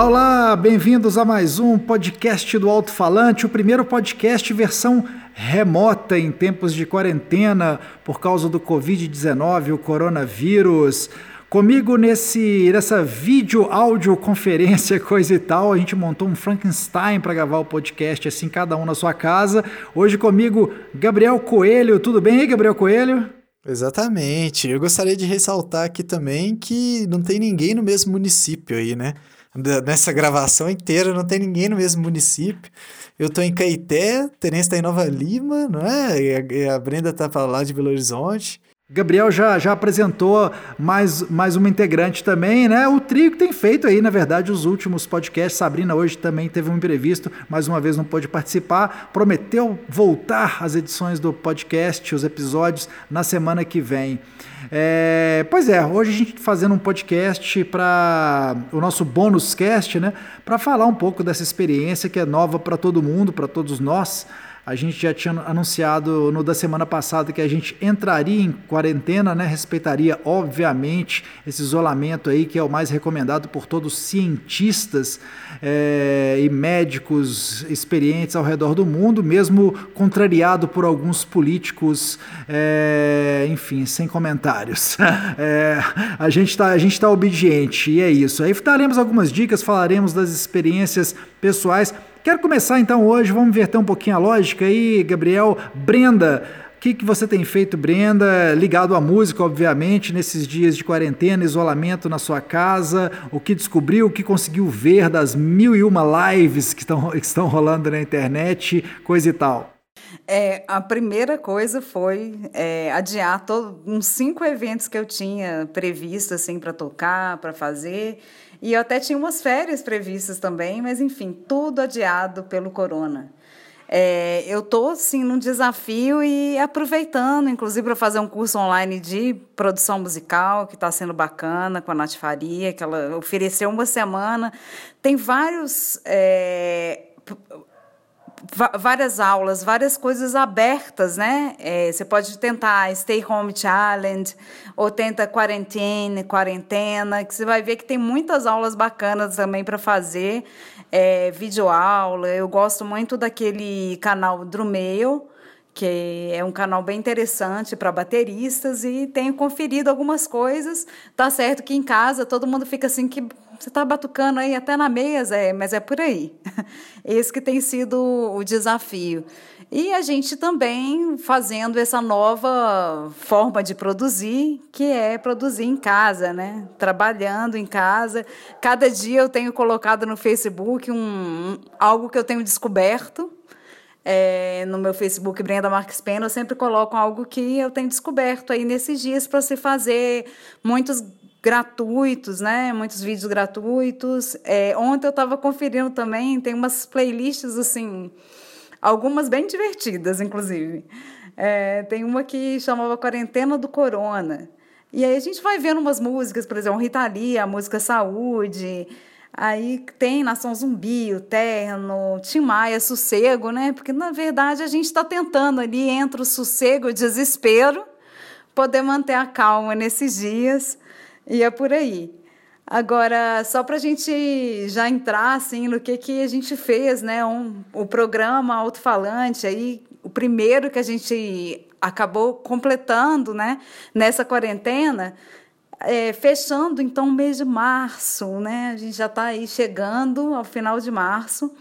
Olá, olá, bem-vindos a mais um podcast do Alto Falante, o primeiro podcast versão remota em tempos de quarentena por causa do Covid-19, o coronavírus. Comigo nesse, nessa vídeo, áudio, conferência, coisa e tal, a gente montou um Frankenstein para gravar o podcast, assim, cada um na sua casa. Hoje comigo, Gabriel Coelho. Tudo bem aí, Gabriel Coelho? Exatamente. Eu gostaria de ressaltar aqui também que não tem ninguém no mesmo município aí, né? Nessa gravação inteira, não tem ninguém no mesmo município. Eu tô em Caeté, Terence tá em Nova Lima, não é? E a, Brenda tá para lá de Belo Horizonte. Gabriel já, já apresentou mais, mais uma integrante também, né? O trio que tem feito aí, na verdade, os últimos podcasts. Sabrina hoje também teve um imprevisto, mais uma vez não pôde participar. Prometeu voltar às edições do podcast, os episódios, na semana que vem. É, pois é, hoje a gente fazendo um podcast para o nosso bônus cast, né? Para falar um pouco dessa experiência que é nova para todo mundo, para todos nós. A gente já tinha anunciado no da semana passada que a gente entraria em quarentena, né? Respeitaria, obviamente, esse isolamento aí que é o mais recomendado por todos os cientistas é, e médicos experientes ao redor do mundo, mesmo contrariado por alguns políticos, é, enfim, sem comentários. É, a gente está tá obediente e é isso. Aí daremos algumas dicas, falaremos das experiências pessoais. Quero começar então hoje, vamos inverter um pouquinho a lógica aí, Gabriel. Brenda, o que, que você tem feito, Brenda, ligado à música, obviamente, nesses dias de quarentena, isolamento na sua casa? O que descobriu, o que conseguiu ver das mil e uma lives que estão, que estão rolando na internet, coisa e tal? É, a primeira coisa foi é, adiar todo, uns cinco eventos que eu tinha previsto assim para tocar, para fazer. E eu até tinha umas férias previstas também, mas enfim, tudo adiado pelo corona. É, eu estou assim num desafio e aproveitando, inclusive para fazer um curso online de produção musical que está sendo bacana com a Nath Faria, que ela ofereceu uma semana. Tem vários é, várias aulas, várias coisas abertas, né? É, você pode tentar Stay Home Challenge ou tenta Quarantine, Quarentena, que você vai ver que tem muitas aulas bacanas também para fazer, é, videoaula. Eu gosto muito daquele canal Drumail, que é um canal bem interessante para bateristas e tenho conferido algumas coisas. Tá certo que em casa todo mundo fica assim que você está batucando aí até na mesa, é, mas é por aí. Esse que tem sido o desafio. E a gente também fazendo essa nova forma de produzir, que é produzir em casa, né? Trabalhando em casa. Cada dia eu tenho colocado no Facebook um, algo que eu tenho descoberto. É, no meu Facebook, Brenda Marques Pena, eu sempre coloco algo que eu tenho descoberto aí nesses dias para se fazer muitos gratuitos, né? Muitos vídeos gratuitos. É, ontem eu estava conferindo também, tem umas playlists assim, algumas bem divertidas, inclusive. É, tem uma que chamava Quarentena do Corona. E aí a gente vai vendo umas músicas, por exemplo, Rita Lee, a música Saúde. Aí tem Nação Zumbi, o Terno, Tim Maia, Sossego, né? Porque na verdade a gente está tentando ali entre o sossego e o desespero poder manter a calma nesses dias. E é por aí. Agora, só para a gente já entrar assim, no que, que a gente fez, né? Um, o programa Alto-Falante, aí, o primeiro que a gente acabou completando né? nessa quarentena, é, fechando então o mês de março, né? A gente já está aí chegando ao final de março.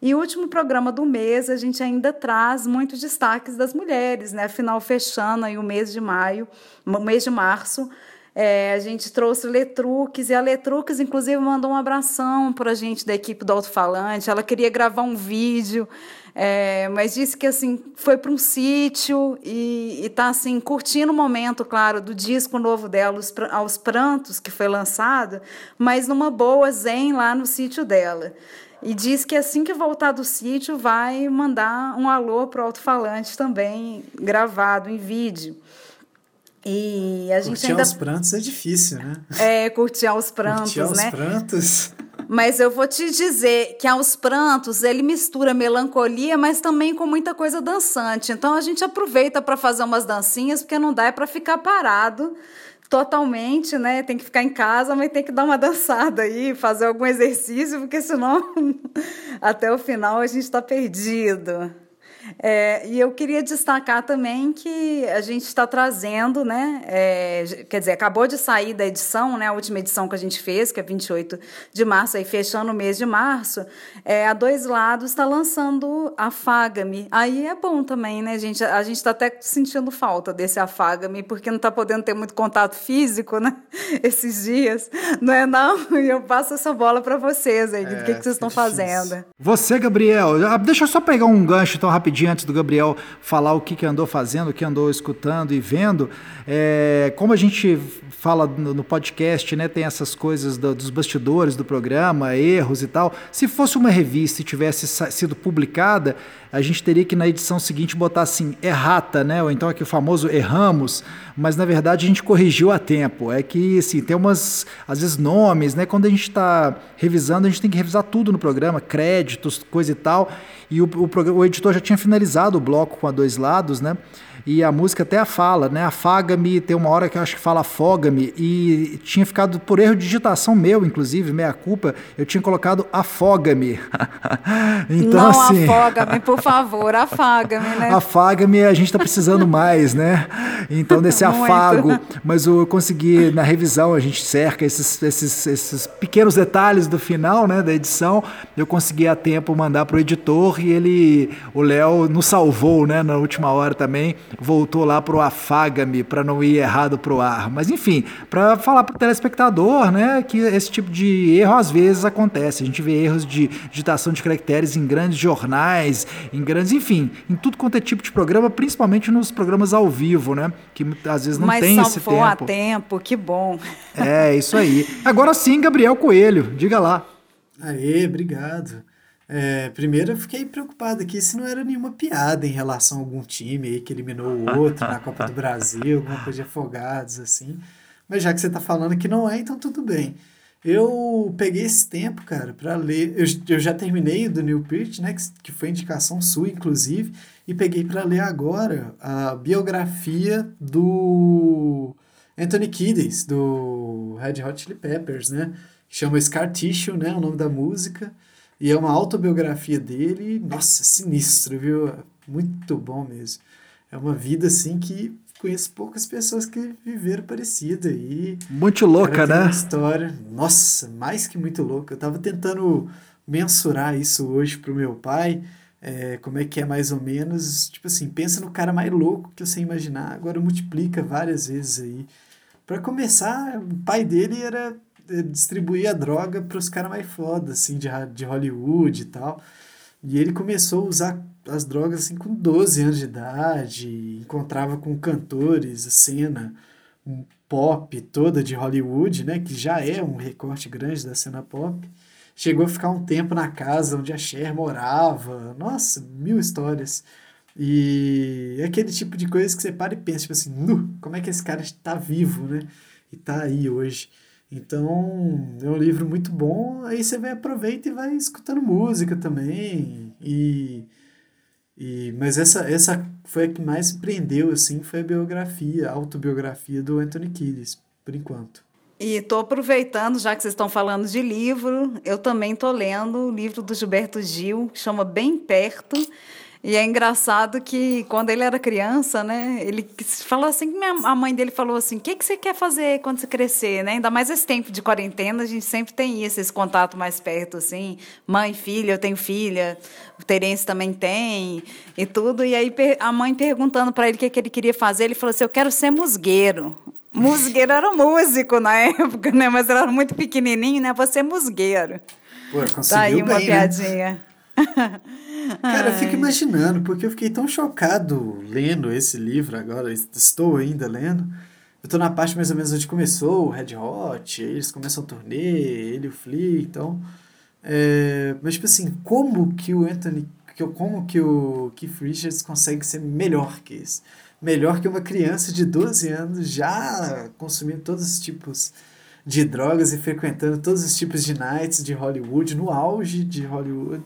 E o último programa do mês, a gente ainda traz muitos destaques das mulheres, né? Afinal, fechando aí o mês de maio, mês de março, é, a gente trouxe Letruques e a Letruques, inclusive, mandou um abração para a gente da equipe do Alto-Falante. Ela queria gravar um vídeo, é, mas disse que assim foi para um sítio e está assim curtindo o momento, claro, do disco novo dela, os, aos prantos que foi lançado, mas numa boa zen lá no sítio dela. E diz que assim que voltar do sítio vai mandar um alô para o alto-falante também gravado em vídeo. E a gente curtir ainda... aos prantos é difícil, né? É, curtir aos prantos, curtir aos né? prantos. Mas eu vou te dizer que aos prantos ele mistura melancolia, mas também com muita coisa dançante. Então a gente aproveita para fazer umas dancinhas, porque não dá é para ficar parado totalmente, né? Tem que ficar em casa, mas tem que dar uma dançada aí, fazer algum exercício, porque senão até o final a gente está perdido. É, e eu queria destacar também que a gente está trazendo, né? É, quer dizer, acabou de sair da edição, né? A última edição que a gente fez, que é 28 de março, aí fechando o mês de março, é, a Dois Lados está lançando Afaga-me. Aí é bom também, né, gente? A gente está até sentindo falta desse Afaga-me, porque não está podendo ter muito contato físico, né? Esses dias, não é não? E eu passo essa bola para vocês aí, é, do que, que vocês estão fazendo. Você, Gabriel, deixa eu só pegar um gancho tão rapidinho antes do Gabriel falar o que, que andou fazendo, o que andou escutando e vendo. É, como a gente fala no, no podcast, né, tem essas coisas do, dos bastidores do programa, erros e tal. Se fosse uma revista e tivesse sido publicada, a gente teria que na edição seguinte botar assim, errata, né? Ou então aqui o famoso erramos, mas na verdade a gente corrigiu a tempo. É que assim, tem umas, às vezes, nomes, né? Quando a gente está revisando, a gente tem que revisar tudo no programa, créditos, coisa e tal. E o, o, o editor já tinha finalizado o bloco com a dois lados, né? E a música até a fala, né? Afaga-me, tem uma hora que eu acho que fala afoga-me, e tinha ficado por erro de digitação meu, inclusive, meia culpa, eu tinha colocado afoga-me. então, Não assim. Afoga-me, por favor, afaga-me, né? Afaga-me, a gente está precisando mais, né? Então, desse afago. Mas eu consegui, na revisão, a gente cerca esses, esses, esses pequenos detalhes do final, né, da edição, eu consegui a tempo mandar para o editor e ele, o Léo, nos salvou, né, na última hora também voltou lá para o afaga-me, para não ir errado para o ar. Mas enfim, para falar para o telespectador né, que esse tipo de erro às vezes acontece. A gente vê erros de digitação de caracteres em grandes jornais, em grandes, enfim, em tudo quanto é tipo de programa, principalmente nos programas ao vivo, né? Que às vezes não Mas tem esse tempo. Mas a tempo, que bom. É, isso aí. Agora sim, Gabriel Coelho, diga lá. Aê, obrigado. É, primeiro eu fiquei preocupado aqui se não era nenhuma piada em relação a algum time aí que eliminou o outro na Copa do Brasil, alguma coisa de afogados, assim. Mas já que você está falando que não é, então tudo bem. Eu peguei esse tempo, cara, para ler. Eu, eu já terminei do New Peart, né, que, que foi indicação sua, inclusive, e peguei para ler agora a biografia do Anthony Kiedis, do Red Hot Chili Peppers, né? Chama Scar Tissue, né? O nome da música. E é uma autobiografia dele, nossa, sinistro, viu? Muito bom mesmo. É uma vida assim que conheço poucas pessoas que viveram parecida e muito louca, né? Uma história, nossa, mais que muito louca. Eu tava tentando mensurar isso hoje pro meu pai, é, como é que é mais ou menos, tipo assim, pensa no cara mais louco que você imaginar, agora multiplica várias vezes aí. Para começar, o pai dele era distribuía droga para os caras mais foda, assim, de, de Hollywood e tal. E ele começou a usar as drogas assim com 12 anos de idade, encontrava com cantores, a cena um pop toda de Hollywood, né, que já é um recorte grande da cena pop. Chegou a ficar um tempo na casa onde a Cher morava. Nossa, mil histórias. E é aquele tipo de coisa que você para e pensa, tipo assim, nu, como é que esse cara está vivo, né? E tá aí hoje. Então, é um livro muito bom, aí você vai aproveita e vai escutando música também. E, e mas essa essa foi a que mais prendeu assim, foi a biografia, a autobiografia do Anthony Kiedis, por enquanto. E estou aproveitando, já que vocês estão falando de livro, eu também estou lendo o livro do Gilberto Gil, que chama Bem Perto. E é engraçado que quando ele era criança, né, ele falou assim, a mãe dele falou assim, o que, que você quer fazer quando você crescer, né? Ainda mais esse tempo de quarentena, a gente sempre tem isso, esse contato mais perto, assim, mãe, filha, eu tenho filha, o Terence também tem, e tudo. E aí a mãe perguntando para ele o que, que ele queria fazer, ele falou assim, eu quero ser musgueiro. Musgueiro era músico na época, né? Mas era muito pequenininho, né? Você é musgueiro. Pô, conseguiu tá aí uma bem, piadinha. Né? Cara, eu fico imaginando, porque eu fiquei tão chocado lendo esse livro agora, estou ainda lendo. Eu tô na parte mais ou menos onde começou o Red Hot, eles começam o turnê, ele e o Flea, então... É, mas, tipo assim, como que o Anthony... Como que o Keith Richards consegue ser melhor que isso? Melhor que uma criança de 12 anos já consumindo todos os tipos de drogas e frequentando todos os tipos de nights de Hollywood, no auge de Hollywood.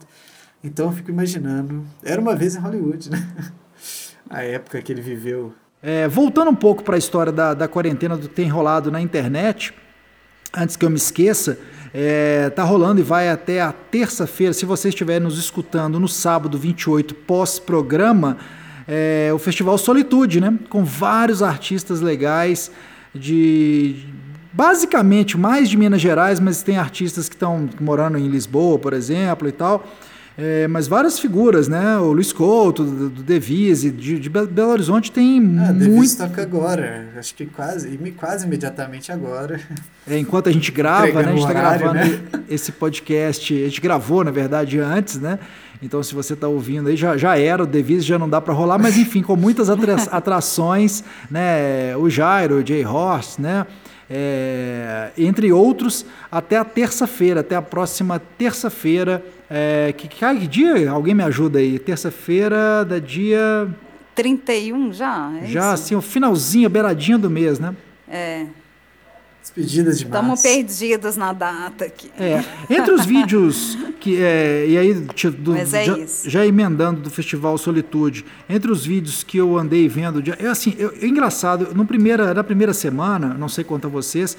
Então eu fico imaginando. Era uma vez em Hollywood, né? A época que ele viveu. É, voltando um pouco para a história da, da quarentena do que tem rolado na internet, antes que eu me esqueça, é, tá rolando e vai até a terça-feira. Se você estiver nos escutando no sábado 28, pós-programa, é, o Festival Solitude, né? Com vários artistas legais de basicamente mais de Minas Gerais, mas tem artistas que estão morando em Lisboa, por exemplo, e tal. É, mas várias figuras, né? O Luiz Couto, do, do Devise, de, de, Belo Horizonte tem ah, muito... Devise toca agora, acho que quase, quase imediatamente agora. É, enquanto a gente grava, né? A gente está gravando né? esse podcast, a gente gravou, na verdade, antes, né? Então, se você está ouvindo aí, já, já era, o Devise já não dá para rolar, mas enfim, com muitas atrações, né? O Jairo, o Jay Horst, né? É, entre outros, até a terça-feira, até a próxima terça-feira. É, que, que dia? Alguém me ajuda aí? Terça-feira da dia. 31 já? É já, isso? assim, o finalzinho, a beiradinha do mês, né? É. Despedidas de Estamos perdidas na data aqui. É. Entre os vídeos que. É, e aí, do, é já, já, emendando do Festival Solitude, entre os vídeos que eu andei vendo, é assim, eu, é engraçado, no primeira, na primeira semana, não sei quanto a vocês,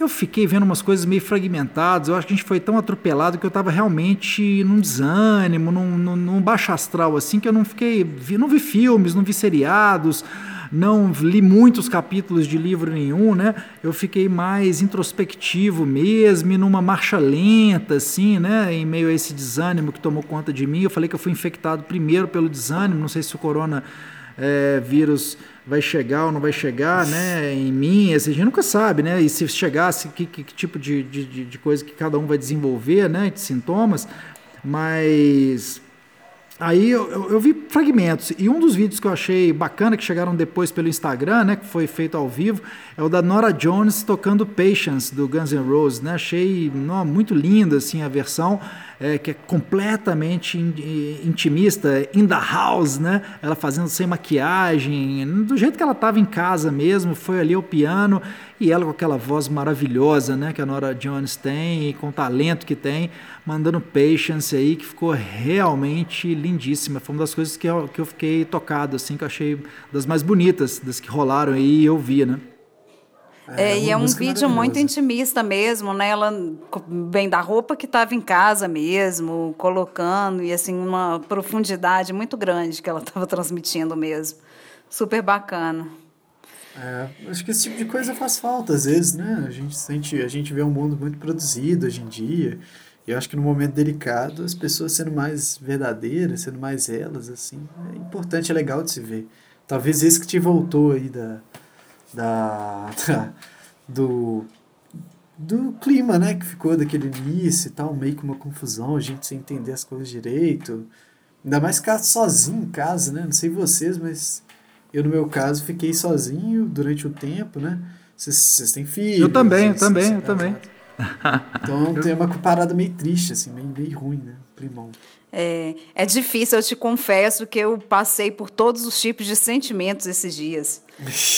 eu fiquei vendo umas coisas meio fragmentadas. Eu acho que a gente foi tão atropelado que eu estava realmente num desânimo, num, num, num baixo astral, assim, que eu não fiquei. Vi, não vi filmes, não vi seriados não li muitos capítulos de livro nenhum, né? Eu fiquei mais introspectivo mesmo, numa marcha lenta, assim, né? Em meio a esse desânimo que tomou conta de mim. Eu falei que eu fui infectado primeiro pelo desânimo, não sei se o corona é, vírus vai chegar ou não vai chegar, né? Em mim, a gente nunca sabe, né? E se chegasse, que, que, que tipo de, de, de coisa que cada um vai desenvolver, né? De sintomas, mas Aí eu, eu, eu, vi fragmentos, e um dos vídeos que eu achei bacana, que chegaram depois pelo Instagram, né, que foi feito ao vivo, é o da Nora Jones tocando Patience, do Guns N' Roses, né, achei não, muito linda, assim, a versão, é, que é completamente intimista, in the house, né, ela fazendo sem maquiagem, do jeito que ela estava em casa mesmo, foi ali ao piano, e ela com aquela voz maravilhosa, né, que a Nora Jones tem, e com o talento que tem, mandando Patience aí, que ficou realmente lindíssima. Foi uma das coisas que eu, que eu fiquei tocado, assim, que eu achei das mais bonitas, das que rolaram aí e eu via, né. É, é e é um vídeo muito intimista mesmo, né? Ela vem da roupa que estava em casa mesmo, colocando, e assim, uma profundidade muito grande que ela estava transmitindo mesmo. Super bacana. É, acho que esse tipo de coisa faz falta às vezes, né? A gente sente, a gente vê um mundo muito produzido hoje em dia. E eu acho que no momento delicado, as pessoas sendo mais verdadeiras, sendo mais elas, assim, é importante, é legal de se ver. Talvez esse que te voltou aí da, da, da do, do clima, né, que ficou daquele início e tal, meio que uma confusão, a gente sem entender as coisas direito. Ainda mais ficar sozinho em casa, né? Não sei vocês, mas eu, no meu caso, fiquei sozinho durante o tempo, né? Vocês têm filhos? Eu também, eu também, eu também. Então tem uma parada meio triste, assim, meio, meio ruim, né? Primão. É, é difícil, eu te confesso que eu passei por todos os tipos de sentimentos esses dias.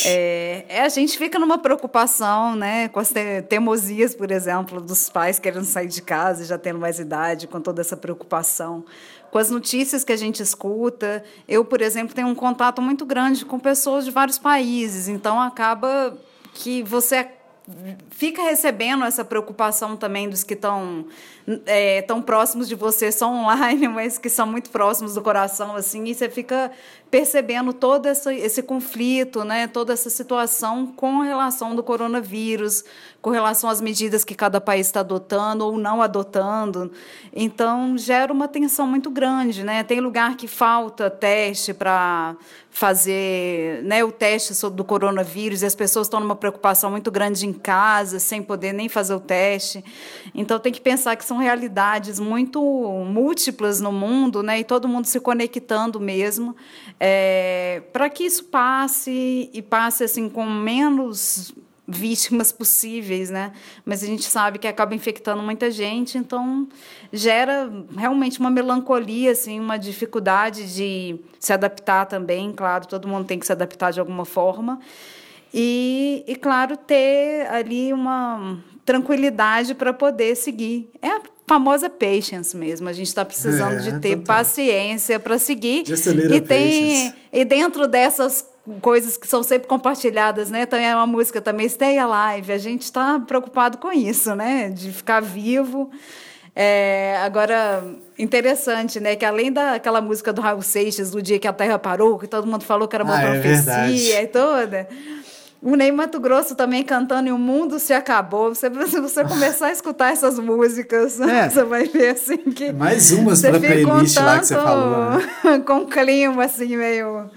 É, é, a gente fica numa preocupação, né, com as te teimosias, por exemplo, dos pais querendo sair de casa, já tendo mais idade, com toda essa preocupação com as notícias que a gente escuta. Eu, por exemplo, tenho um contato muito grande com pessoas de vários países, então acaba que você fica recebendo essa preocupação também dos que estão é, tão próximos de você, são online, mas que são muito próximos do coração, assim, e você fica percebendo todo esse conflito, né, toda essa situação com relação do coronavírus, com relação às medidas que cada país está adotando ou não adotando. Então, gera uma tensão muito grande. Né? Tem lugar que falta teste para fazer né, o teste do coronavírus e as pessoas estão numa preocupação muito grande em casa, sem poder nem fazer o teste. Então, tem que pensar que são realidades muito múltiplas no mundo né, e todo mundo se conectando mesmo é, para que isso passe e passe assim com menos vítimas possíveis, né? Mas a gente sabe que acaba infectando muita gente, então gera realmente uma melancolia, assim, uma dificuldade de se adaptar também. Claro, todo mundo tem que se adaptar de alguma forma. E, e claro, ter ali uma tranquilidade para poder seguir. É a famosa patience mesmo. A gente está precisando é, de ter total. paciência para seguir. e tem e dentro dessas coisas que são sempre compartilhadas, né? Também é uma música também Stay Alive. A gente está preocupado com isso, né? De ficar vivo. É, agora, interessante, né? Que além daquela música do Raul Seixas, do dia que a Terra parou, que todo mundo falou que era uma ah, é profecia é e toda. O Ney Mato Grosso também cantando e o mundo se acabou. Você, se você começar a escutar essas músicas, é. você vai ver assim que. Mais umas para playlist lá que você falou. Né? com clima assim, meio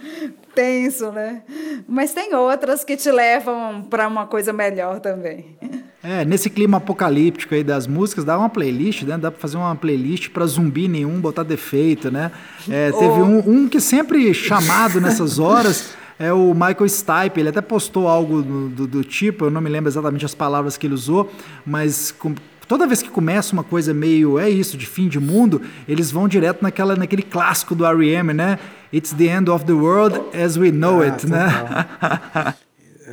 tenso, né? Mas tem outras que te levam para uma coisa melhor também. É, nesse clima apocalíptico aí das músicas, dá uma playlist, né? Dá para fazer uma playlist para zumbi nenhum botar defeito, né? É, teve oh. um, um que sempre chamado nessas horas é o Michael Stipe. Ele até postou algo do, do, do, tipo, eu não me lembro exatamente as palavras que ele usou, mas com, toda vez que começa uma coisa meio é isso de fim de mundo, eles vão direto naquela naquele clássico do R.E.M., né? It's the end of the world as we know ah, it, né?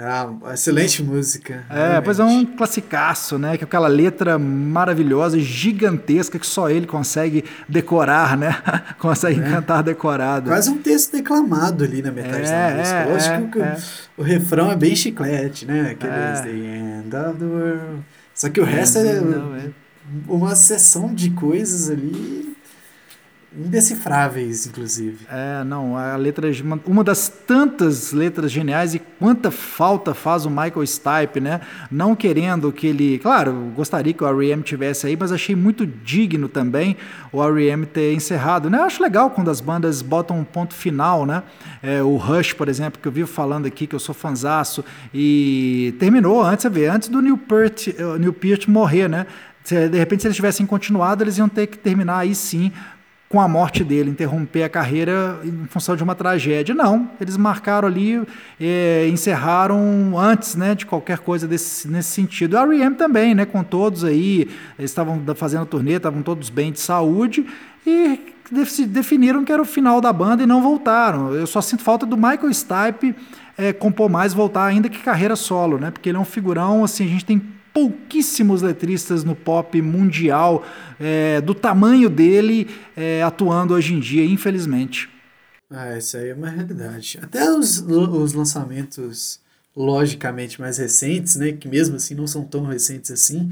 Ah, excelente música. É, realmente. pois é um classicaço, né? Que é aquela letra maravilhosa, gigantesca, que só ele consegue decorar, né? consegue é. cantar decorado. Quase um texto declamado ali na metade é, da música. É, Lógico é, que o, o, refrão é bem chiclete, né? Aquele é. The end of the world. Só que o resto é uma sessão de coisas ali indecifráveis, inclusive. É, não, a letra uma das tantas letras geniais e quanta falta faz o Michael Stipe, né? Não querendo que ele, claro, gostaria que o R.E.M. tivesse aí, mas achei muito digno também o R.E.M. ter encerrado, né? Eu acho legal quando as bandas botam um ponto final, né? É, o Rush, por exemplo, que eu vivo falando aqui que eu sou fanzaço e terminou antes, você vê, antes do Neil Peart, uh, Neil Peart morrer, né? De repente, se eles tivessem continuado, eles iam ter que terminar aí sim com a morte dele, interromper a carreira em função de uma tragédia. Não, eles marcaram ali, é, encerraram antes né, de qualquer coisa desse, nesse sentido. A R.E.M. também, né, com todos aí, eles estavam fazendo turnê, estavam todos bem de saúde e definiram que era o final da banda e não voltaram. Eu só sinto falta do Michael Stipe é, compor mais, voltar ainda que carreira solo, né, porque ele é um figurão, assim, a gente tem pouquíssimos letristas no pop mundial é, do tamanho dele é, atuando hoje em dia, infelizmente. Ah, isso aí é uma realidade. Até os, os lançamentos logicamente mais recentes, né, que mesmo assim não são tão recentes assim,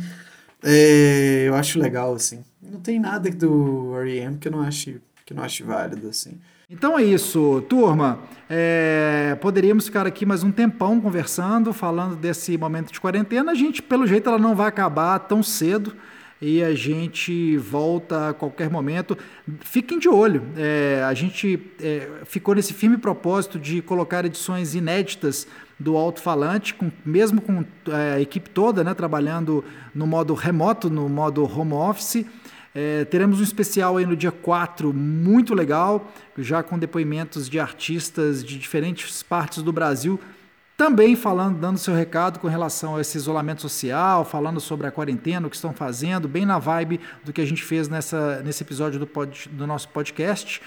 é, eu acho legal assim. Não tem nada do R.E.M. que eu não ache que não ache válido assim. Então é isso, turma. É, poderíamos ficar aqui mais um tempão conversando, falando desse momento de quarentena. A gente, pelo jeito, ela não vai acabar tão cedo e a gente volta a qualquer momento. Fiquem de olho. É, a gente é, ficou nesse firme propósito de colocar edições inéditas do alto-falante, mesmo com é, a equipe toda né, trabalhando no modo remoto, no modo home office. É, teremos um especial aí no dia 4, muito legal, já com depoimentos de artistas de diferentes partes do Brasil, também falando, dando seu recado com relação a esse isolamento social, falando sobre a quarentena, o que estão fazendo, bem na vibe do que a gente fez nessa, nesse episódio do, pod, do nosso podcast.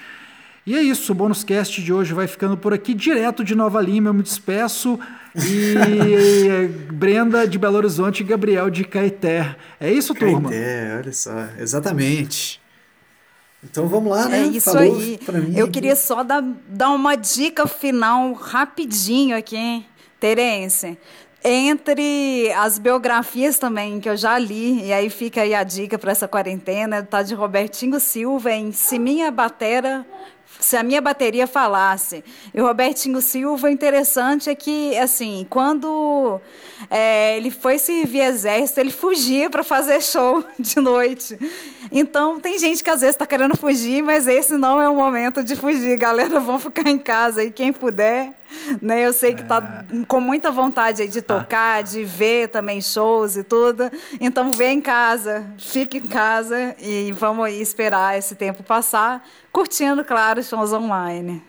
E é isso, o Bônus Cast de hoje vai ficando por aqui, direto de Nova Lima. Eu me despeço. E Brenda de Belo Horizonte e Gabriel de Caeté. É isso, turma? Caeté, olha só, exatamente. Então vamos lá, né? É isso Falou aí. Eu queria só dar, dar uma dica final rapidinho aqui, Terence entre as biografias também que eu já li, e aí fica aí a dica para essa quarentena, tá de Robertinho Silva em Se Minha Batera se a minha bateria falasse. E o Robertinho Silva, o interessante é que, assim, quando é, ele foi servir exército, ele fugia para fazer show de noite. Então, tem gente que às vezes está querendo fugir, mas esse não é o momento de fugir. Galera, vão ficar em casa e quem puder. Né? Eu sei que está é. com muita vontade de tocar, ah. de ver também shows e tudo. Então, vem em casa, fique em casa e vamos aí esperar esse tempo passar, curtindo, claro, shows online.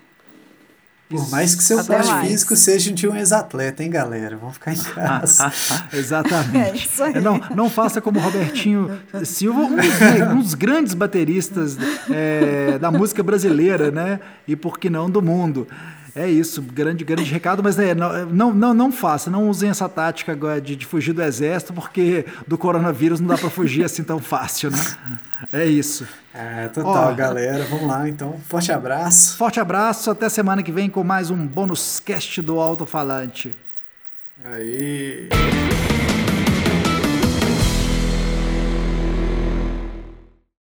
Por mais que seu Até porte mais. físico seja de um ex-atleta, hein, galera? Vamos ficar em casa. Exatamente. É não, não faça como Robertinho Silva, um dos, um dos grandes bateristas é, da música brasileira, né? E por que não do mundo. É isso, grande, grande recado, mas é, não, não, não faça, não usem essa tática de, de fugir do exército, porque do coronavírus não dá para fugir assim tão fácil, né? É isso. É, total, Ó, galera. Vamos lá, então. Forte abraço. Forte abraço, até semana que vem com mais um bônus cast do Alto Falante. Aí.